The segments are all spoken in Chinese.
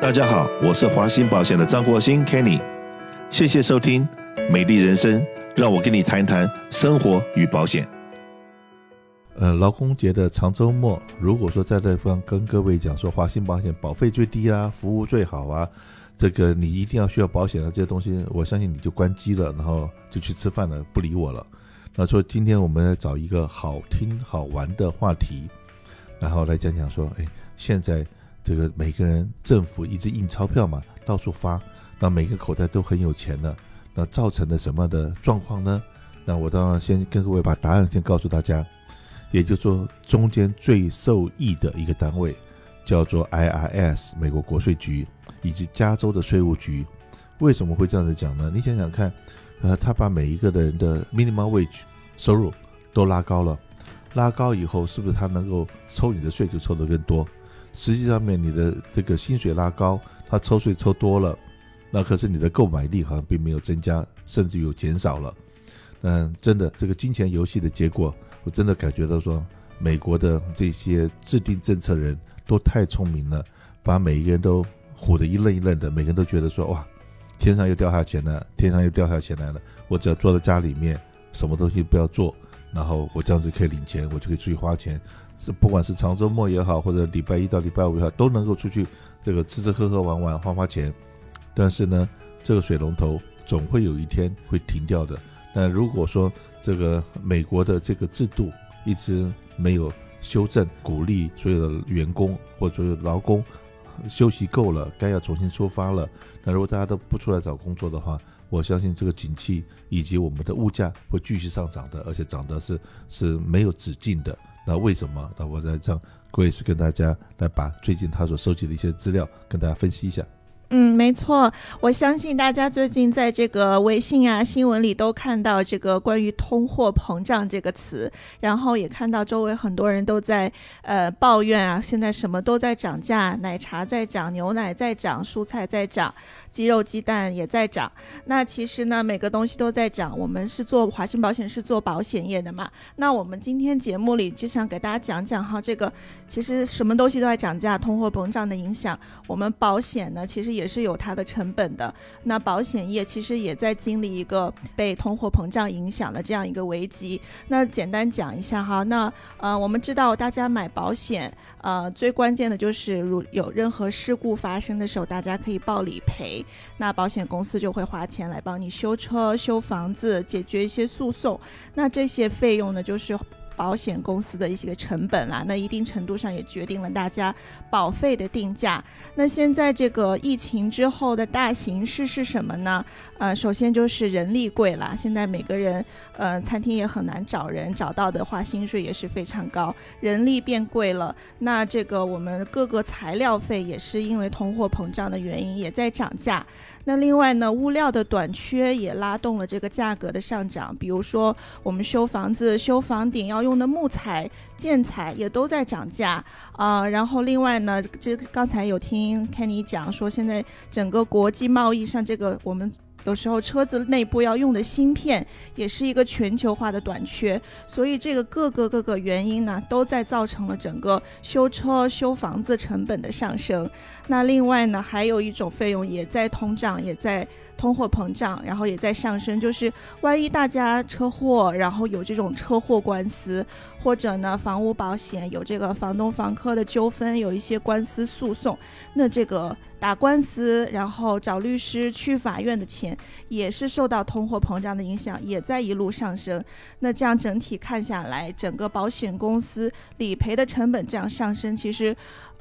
大家好，我是华鑫保险的张国兴 Kenny，谢谢收听美丽人生，让我跟你谈一谈生活与保险。呃，劳工节的长周末，如果说在这方跟各位讲说华鑫保险保费最低啊，服务最好啊，这个你一定要需要保险的这些东西，我相信你就关机了，然后就去吃饭了，不理我了。那说今天我们来找一个好听好玩的话题，然后来讲讲说，哎，现在。这个每个人政府一直印钞票嘛，到处发，那每个口袋都很有钱的，那造成了什么的状况呢？那我当然先跟各位把答案先告诉大家，也就是说中间最受益的一个单位叫做 IRS 美国国税局以及加州的税务局，为什么会这样子讲呢？你想想看，呃，他把每一个的人的 minimum wage 收入都拉高了，拉高以后是不是他能够抽你的税就抽得更多？实际上面，你的这个薪水拉高，他抽税抽多了，那可是你的购买力好像并没有增加，甚至有减少了。嗯，真的，这个金钱游戏的结果，我真的感觉到说，美国的这些制定政策人都太聪明了，把每一个人都唬得一愣一愣的，每个人都觉得说，哇，天上又掉下钱了，天上又掉下钱来了，我只要坐在家里面，什么东西不要做，然后我这样子可以领钱，我就可以出去花钱。是，不管是长周末也好，或者礼拜一到礼拜五也好，都能够出去这个吃吃喝喝玩玩花花钱。但是呢，这个水龙头总会有一天会停掉的。那如果说这个美国的这个制度一直没有修正，鼓励所有的员工或者所有劳工休息够了，该要重新出发了。那如果大家都不出来找工作的话，我相信这个景气以及我们的物价会继续上涨的，而且涨的是是没有止境的。那为什么？那我再这样，Grace 跟大家来把最近他所收集的一些资料跟大家分析一下。嗯，没错，我相信大家最近在这个微信啊、新闻里都看到这个关于通货膨胀这个词，然后也看到周围很多人都在呃抱怨啊，现在什么都在涨价，奶茶在涨，牛奶在涨，蔬菜在涨，鸡肉、鸡蛋也在涨。那其实呢，每个东西都在涨。我们是做华兴保险，是做保险业的嘛。那我们今天节目里就想给大家讲讲哈，这个其实什么东西都在涨价，通货膨胀的影响，我们保险呢，其实也。也是有它的成本的。那保险业其实也在经历一个被通货膨胀影响的这样一个危机。那简单讲一下哈，那呃，我们知道大家买保险，呃，最关键的就是如有任何事故发生的时候，大家可以报理赔，那保险公司就会花钱来帮你修车、修房子、解决一些诉讼。那这些费用呢，就是。保险公司的一些个成本啦，那一定程度上也决定了大家保费的定价。那现在这个疫情之后的大形势是什么呢？呃，首先就是人力贵啦，现在每个人呃餐厅也很难找人，找到的话薪水也是非常高，人力变贵了。那这个我们各个材料费也是因为通货膨胀的原因也在涨价。那另外呢，物料的短缺也拉动了这个价格的上涨。比如说，我们修房子、修房顶要用的木材、建材也都在涨价啊。然后另外呢，这刚才有听 Kenny 讲说，现在整个国际贸易上，这个我们。有时候车子内部要用的芯片也是一个全球化的短缺，所以这个各个各个原因呢，都在造成了整个修车、修房子成本的上升。那另外呢，还有一种费用也在通胀，也在。通货膨胀，然后也在上升。就是万一大家车祸，然后有这种车祸官司，或者呢房屋保险有这个房东房客的纠纷，有一些官司诉讼，那这个打官司，然后找律师去法院的钱，也是受到通货膨胀的影响，也在一路上升。那这样整体看下来，整个保险公司理赔的成本这样上升，其实。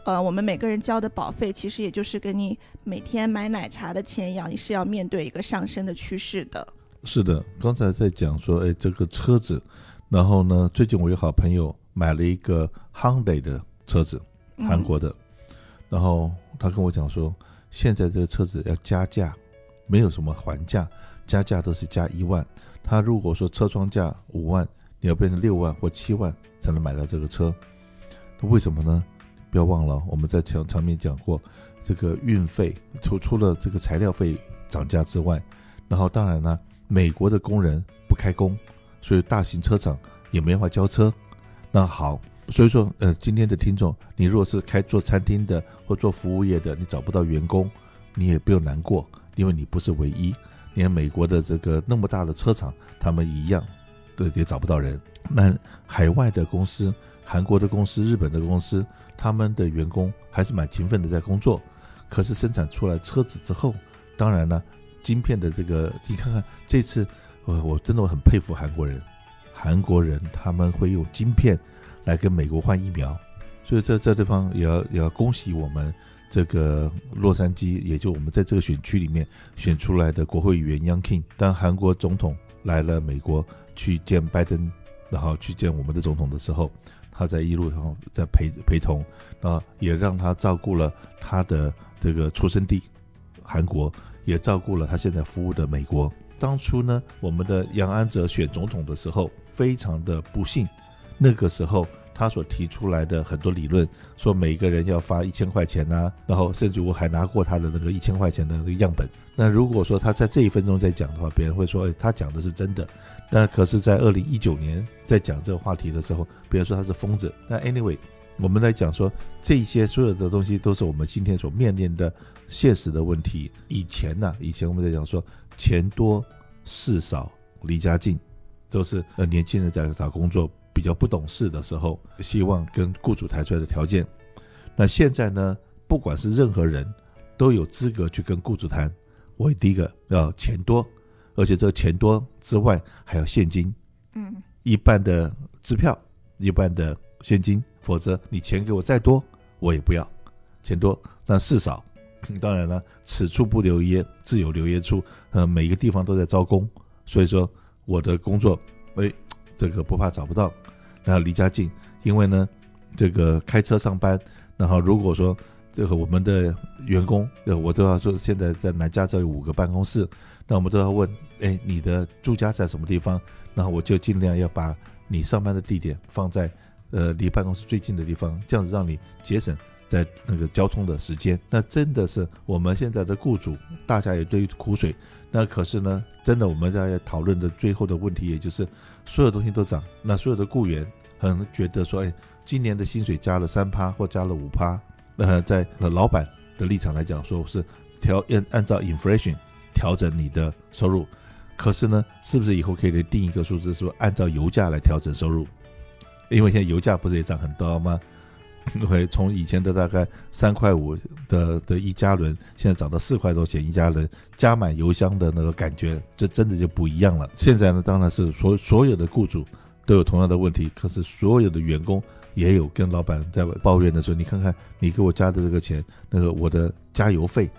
呃，我们每个人交的保费，其实也就是跟你每天买奶茶的钱一样，你是要面对一个上升的趋势的。是的，刚才在讲说，哎，这个车子，然后呢，最近我有好朋友买了一个 Hyundai 的车子，韩国的，嗯、然后他跟我讲说，现在这个车子要加价，没有什么还价，加价都是加一万。他如果说车窗价五万，你要变成六万或七万才能买到这个车，那为什么呢？不要忘了，我们在前场面讲过，这个运费除除了这个材料费涨价之外，然后当然呢，美国的工人不开工，所以大型车厂也没法交车。那好，所以说，呃，今天的听众，你如果是开做餐厅的或做服务业的，你找不到员工，你也不用难过，因为你不是唯一。连美国的这个那么大的车厂，他们一样，对，也找不到人。那海外的公司，韩国的公司、日本的公司，他们的员工还是蛮勤奋的在工作。可是生产出来车子之后，当然了，晶片的这个，你看看这次，我我真的我很佩服韩国人，韩国人他们会用晶片来跟美国换疫苗，所以这这地方也要也要恭喜我们这个洛杉矶，也就我们在这个选区里面选出来的国会议员 Young Kim，当韩国总统来了美国去见拜登，然后去见我们的总统的时候，他在一路上在陪陪同，啊，也让他照顾了他的。这个出生地，韩国也照顾了他现在服务的美国。当初呢，我们的杨安泽选总统的时候，非常的不幸。那个时候他所提出来的很多理论，说每个人要发一千块钱啊，然后甚至我还拿过他的那个一千块钱的那个样本。那如果说他在这一分钟在讲的话，别人会说，哎，他讲的是真的。那可是，在二零一九年在讲这个话题的时候，别人说他是疯子。那 anyway。我们来讲说，这些所有的东西都是我们今天所面临的现实的问题。以前呢、以前我们在讲说，钱多事少离家近，都是呃年轻人在找工作比较不懂事的时候，希望跟雇主谈出来的条件。那现在呢，不管是任何人，都有资格去跟雇主谈。我第一个要钱多，而且这个钱多之外还要现金，嗯，一半的支票，一半的现金。否则你钱给我再多，我也不要。钱多那事少，当然了，此处不留爷，自有留爷处。呃，每一个地方都在招工，所以说我的工作，哎，这个不怕找不到，然后离家近，因为呢，这个开车上班，然后如果说这个我们的员工，呃，我都要说现在在南加州有五个办公室，那我们都要问，哎，你的住家在什么地方？然后我就尽量要把你上班的地点放在。呃，离办公室最近的地方，这样子让你节省在那个交通的时间。那真的是我们现在的雇主，大家也堆苦水。那可是呢，真的我们在讨论的最后的问题，也就是所有东西都涨。那所有的雇员可能觉得说，哎，今年的薪水加了三趴或加了五趴。呃，在老板的立场来讲，说是调按按照 inflation 调整你的收入。可是呢，是不是以后可以定一个数字，说按照油价来调整收入？因为现在油价不是也涨很多吗？因为从以前的大概三块五的的一加仑，现在涨到四块多钱一加仑，加满油箱的那个感觉，这真的就不一样了。现在呢，当然是所所有的雇主都有同样的问题，可是所有的员工也有跟老板在抱怨的时候，你看看你给我加的这个钱，那个我的加油费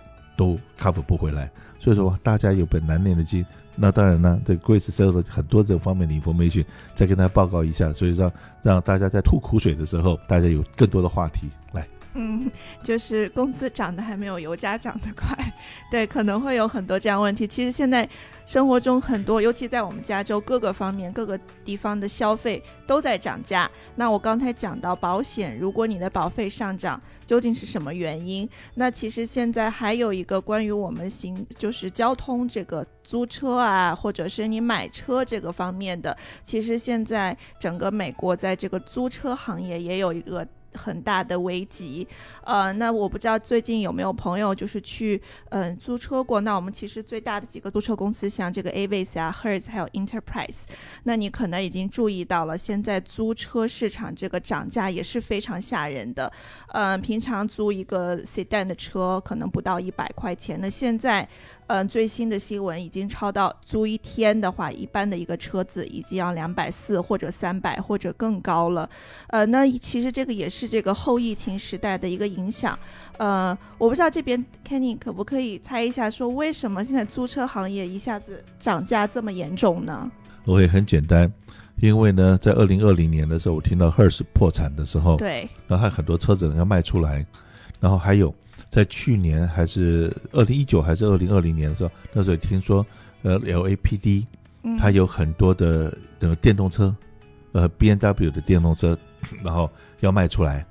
都 cover 不回来，所以说大家有本难念的经。那当然呢，这 Grace 收了很多这方面的 information，再跟大家报告一下，所以说让大家在吐苦水的时候，大家有更多的话题来。嗯，就是工资涨得还没有油价涨得快，对，可能会有很多这样问题。其实现在生活中很多，尤其在我们加州各个方面、各个地方的消费都在涨价。那我刚才讲到保险，如果你的保费上涨，究竟是什么原因？那其实现在还有一个关于我们行，就是交通这个租车啊，或者是你买车这个方面的，其实现在整个美国在这个租车行业也有一个。很大的危机，呃，那我不知道最近有没有朋友就是去嗯、租车过？那我们其实最大的几个租车公司，像这个 Avis 啊、Hertz 还有 Enterprise，那你可能已经注意到了，现在租车市场这个涨价也是非常吓人的。嗯、平常租一个 Sedan 的车可能不到一百块钱，那现在。嗯，最新的新闻已经超到租一天的话，一般的一个车子已经要两百四或者三百或者更高了。呃，那其实这个也是这个后疫情时代的一个影响。呃，我不知道这边 Kenny 可不可以猜一下，说为什么现在租车行业一下子涨价这么严重呢？我也很简单，因为呢，在二零二零年的时候，我听到 Hertz 破产的时候，对，然后还很多车子要卖出来，然后还有。在去年还是二零一九还是二零二零年的时候，那时候听说，呃，LAPD，它有很多的那个电动车，呃 B N W 的电动车，然后要卖出来，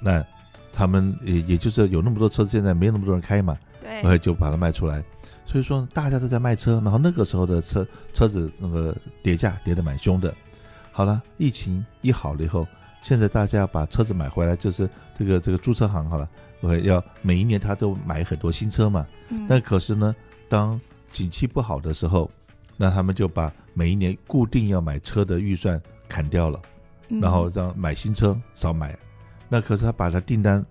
那他们也也就是有那么多车，现在没那么多人开嘛，对，然后就把它卖出来，所以说大家都在卖车，然后那个时候的车车子那个跌价跌得蛮凶的。好了，疫情一好了以后，现在大家把车子买回来，就是这个这个租车行好了，我要每一年他都买很多新车嘛。嗯。那可是呢，当景气不好的时候，那他们就把每一年固定要买车的预算砍掉了，然后让买新车少买。那可是他把他订单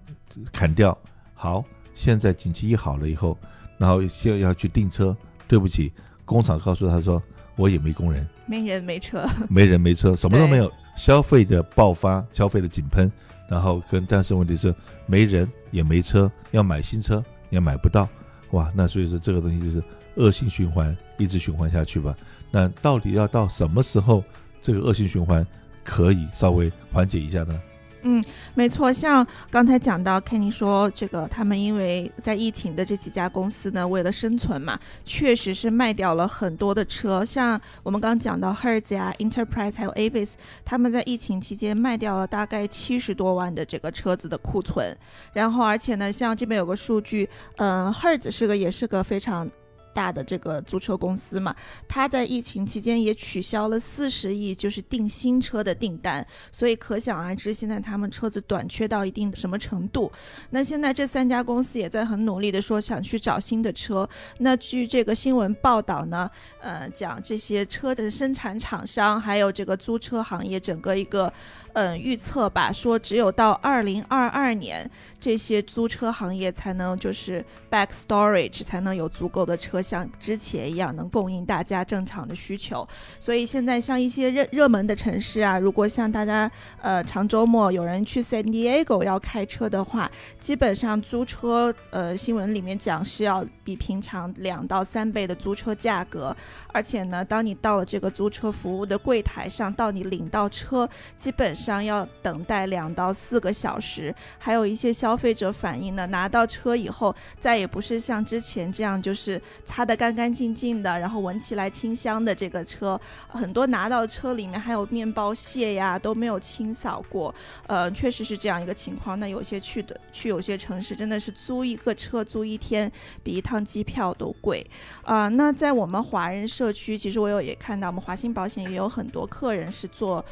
砍掉，好，现在景气一好了以后，然后要要去订车，对不起，工厂告诉他说，我也没工人，没人没车，没人没车，什么都没有。消费的爆发，消费的井喷，然后跟但是问题是没人也没车，要买新车也买不到，哇，那所以说这个东西就是恶性循环，一直循环下去吧。那到底要到什么时候这个恶性循环可以稍微缓解一下呢？嗯，没错，像刚才讲到，Kenny 说这个他们因为在疫情的这几家公司呢，为了生存嘛，确实是卖掉了很多的车。像我们刚刚讲到 Hertz 呀、Enterprise 还有 Avis，他们在疫情期间卖掉了大概七十多万的这个车子的库存。然后而且呢，像这边有个数据，嗯、，Hertz 是个也是个非常。大的这个租车公司嘛，他在疫情期间也取消了四十亿，就是订新车的订单，所以可想而知，现在他们车子短缺到一定什么程度。那现在这三家公司也在很努力的说想去找新的车。那据这个新闻报道呢，呃，讲这些车的生产厂商还有这个租车行业整个一个。嗯，预测吧，说只有到二零二二年，这些租车行业才能就是 back storage 才能有足够的车，像之前一样能供应大家正常的需求。所以现在像一些热热门的城市啊，如果像大家呃长周末有人去 San Diego 要开车的话，基本上租车呃新闻里面讲是要比平常两到三倍的租车价格，而且呢，当你到了这个租车服务的柜台上，到你领到车，基本上。上要等待两到四个小时，还有一些消费者反映呢，拿到车以后再也不是像之前这样，就是擦得干干净净的，然后闻起来清香的这个车，很多拿到车里面还有面包屑呀，都没有清扫过，呃，确实是这样一个情况。那有些去的去有些城市真的是租一个车租一天比一趟机票都贵啊，那在我们华人社区，其实我有也看到，我们华兴保险也有很多客人是做。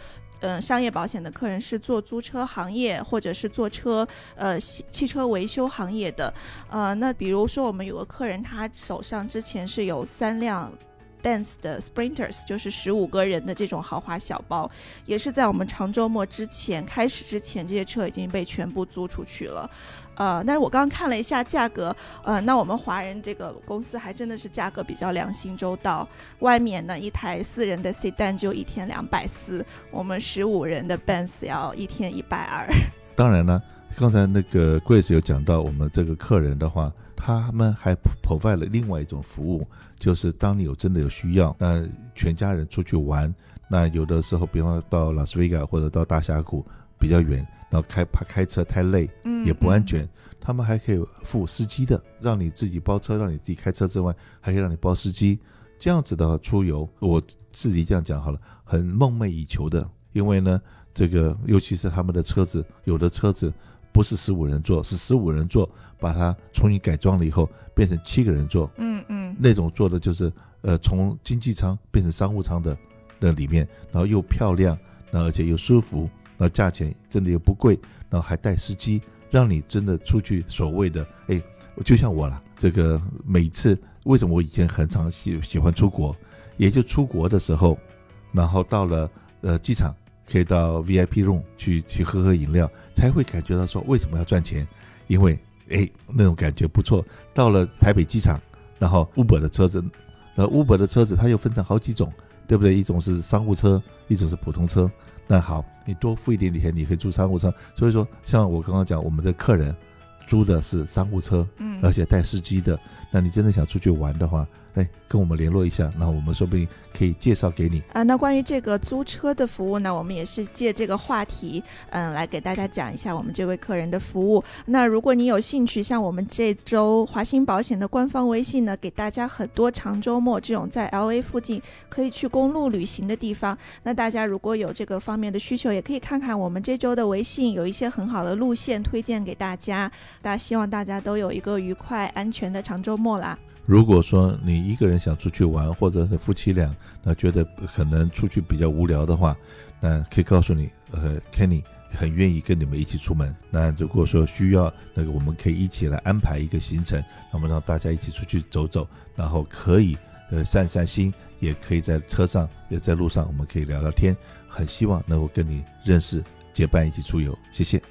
嗯，商业保险的客人是做租车行业，或者是做车，呃，汽车维修行业的。呃，那比如说我们有个客人，他手上之前是有三辆 Benz 的 Sprinters，就是十五个人的这种豪华小包，也是在我们长周末之前开始之前，这些车已经被全部租出去了。呃，但是我刚刚看了一下价格，呃，那我们华人这个公司还真的是价格比较良心周到。外面呢，一台四人的 Sedan 就一天两百四，我们十五人的 Benz 要一天一百二。当然了，刚才那个 Grace 有讲到，我们这个客人的话，他们还 provide 了另外一种服务，就是当你有真的有需要，那全家人出去玩，那有的时候，比方说到拉斯维加或者到大峡谷比较远。然后开怕开车太累，也不安全，嗯嗯，他们还可以付司机的，让你自己包车，让你自己开车之外，还可以让你包司机。这样子的出游，我自己这样讲好了，很梦寐以求的。因为呢，这个尤其是他们的车子，有的车子不是十五人座，是十五人座，把它重新改装了以后，变成七个人座。嗯嗯，那种坐的就是呃，从经济舱变成商务舱的那里面，然后又漂亮，然后而且又舒服。那价钱真的又不贵，然后还带司机，让你真的出去所谓的哎，就像我啦，这个每次为什么我以前很常喜喜欢出国，也就出国的时候，然后到了呃机场可以到 VIP room 去去喝喝饮料，才会感觉到说为什么要赚钱，因为哎那种感觉不错。到了台北机场，然后 Uber 的车子，呃 Uber 的车子它又分成好几种，对不对？一种是商务车，一种是普通车。那好，你多付一点点钱，你可以住商务车。所以说，像我刚刚讲，我们的客人租的是商务车，嗯，而且带司机的。那你真的想出去玩的话，哎，跟我们联络一下，那我们说不定可以介绍给你啊。那关于这个租车的服务呢，我们也是借这个话题，嗯，来给大家讲一下我们这位客人的服务。那如果你有兴趣，像我们这周华兴保险的官方微信呢，给大家很多长周末这种在 LA 附近可以去公路旅行的地方。那大家如果有这个方面的需求，也可以看看我们这周的微信，有一些很好的路线推荐给大家。大家希望大家都有一个愉快、安全的长周末啦。如果说你一个人想出去玩，或者是夫妻俩那觉得可能出去比较无聊的话，那可以告诉你，呃，Kenny 很愿意跟你们一起出门。那如果说需要那个，我们可以一起来安排一个行程，那么让大家一起出去走走，然后可以呃散散心，也可以在车上也在路上，我们可以聊聊天。很希望能够跟你认识，结伴一起出游。谢谢。